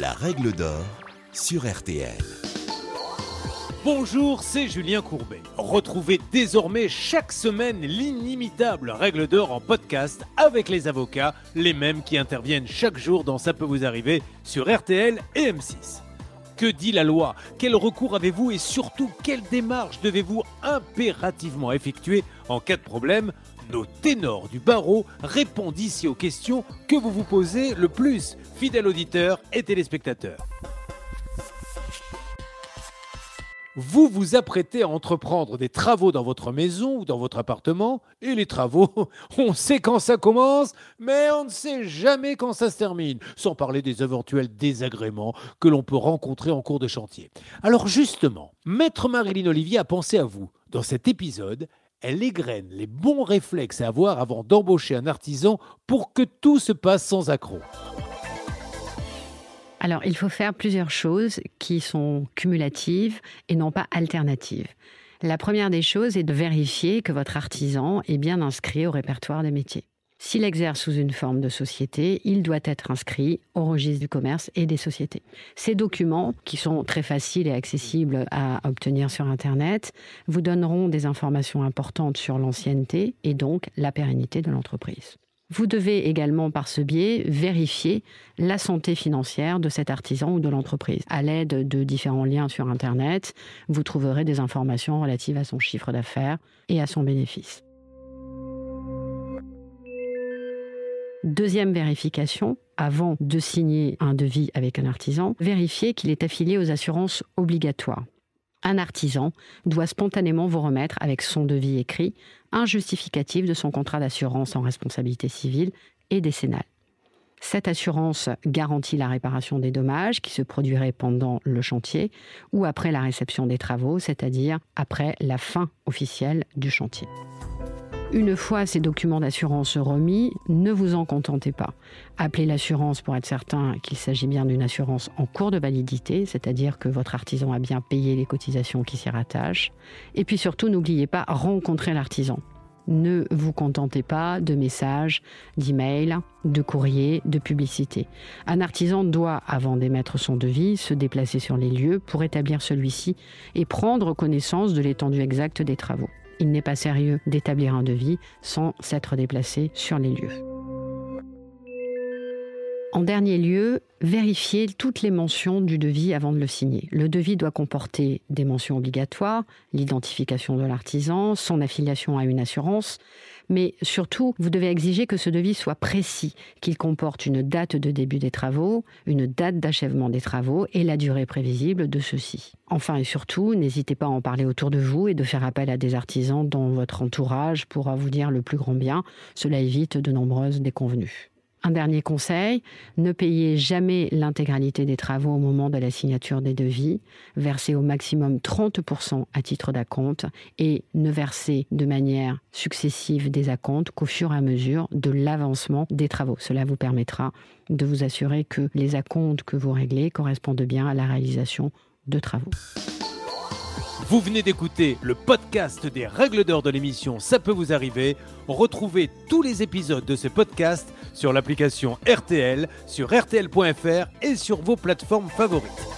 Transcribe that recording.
La règle d'or sur RTL. Bonjour, c'est Julien Courbet. Retrouvez désormais chaque semaine l'inimitable règle d'or en podcast avec les avocats, les mêmes qui interviennent chaque jour dans Ça peut vous arriver sur RTL et M6. Que dit la loi? Quel recours avez-vous et surtout quelle démarche devez-vous impérativement effectuer en cas de problème? Nos ténors du barreau répondent ici aux questions que vous vous posez le plus, fidèles auditeurs et téléspectateurs. Vous vous apprêtez à entreprendre des travaux dans votre maison ou dans votre appartement, et les travaux, on sait quand ça commence, mais on ne sait jamais quand ça se termine, sans parler des éventuels désagréments que l'on peut rencontrer en cours de chantier. Alors justement, Maître Marilyn Olivier a pensé à vous. Dans cet épisode, elle égrène les bons réflexes à avoir avant d'embaucher un artisan pour que tout se passe sans accroc. Alors, il faut faire plusieurs choses qui sont cumulatives et non pas alternatives. La première des choses est de vérifier que votre artisan est bien inscrit au répertoire des métiers. S'il exerce sous une forme de société, il doit être inscrit au registre du commerce et des sociétés. Ces documents, qui sont très faciles et accessibles à obtenir sur Internet, vous donneront des informations importantes sur l'ancienneté et donc la pérennité de l'entreprise. Vous devez également, par ce biais, vérifier la santé financière de cet artisan ou de l'entreprise. À l'aide de différents liens sur Internet, vous trouverez des informations relatives à son chiffre d'affaires et à son bénéfice. Deuxième vérification, avant de signer un devis avec un artisan, vérifiez qu'il est affilié aux assurances obligatoires un artisan doit spontanément vous remettre avec son devis écrit un justificatif de son contrat d'assurance en responsabilité civile et décennale. Cette assurance garantit la réparation des dommages qui se produiraient pendant le chantier ou après la réception des travaux, c'est-à-dire après la fin officielle du chantier. Une fois ces documents d'assurance remis, ne vous en contentez pas. Appelez l'assurance pour être certain qu'il s'agit bien d'une assurance en cours de validité, c'est-à-dire que votre artisan a bien payé les cotisations qui s'y rattachent. Et puis surtout, n'oubliez pas, rencontrer l'artisan. Ne vous contentez pas de messages, d'emails, de courriers, de publicités. Un artisan doit, avant d'émettre son devis, se déplacer sur les lieux pour établir celui-ci et prendre connaissance de l'étendue exacte des travaux. Il n'est pas sérieux d'établir un devis sans s'être déplacé sur les lieux. En dernier lieu, vérifiez toutes les mentions du devis avant de le signer. Le devis doit comporter des mentions obligatoires, l'identification de l'artisan, son affiliation à une assurance, mais surtout, vous devez exiger que ce devis soit précis, qu'il comporte une date de début des travaux, une date d'achèvement des travaux et la durée prévisible de ceux-ci. Enfin et surtout, n'hésitez pas à en parler autour de vous et de faire appel à des artisans dont votre entourage pourra vous dire le plus grand bien. Cela évite de nombreuses déconvenues. Un dernier conseil, ne payez jamais l'intégralité des travaux au moment de la signature des devis, versez au maximum 30% à titre d'acompte et ne versez de manière successive des acomptes qu'au fur et à mesure de l'avancement des travaux. Cela vous permettra de vous assurer que les acomptes que vous réglez correspondent bien à la réalisation de travaux. Vous venez d'écouter le podcast des règles d'or de l'émission Ça peut vous arriver. Retrouvez tous les épisodes de ce podcast sur l'application RTL, sur rtl.fr et sur vos plateformes favorites.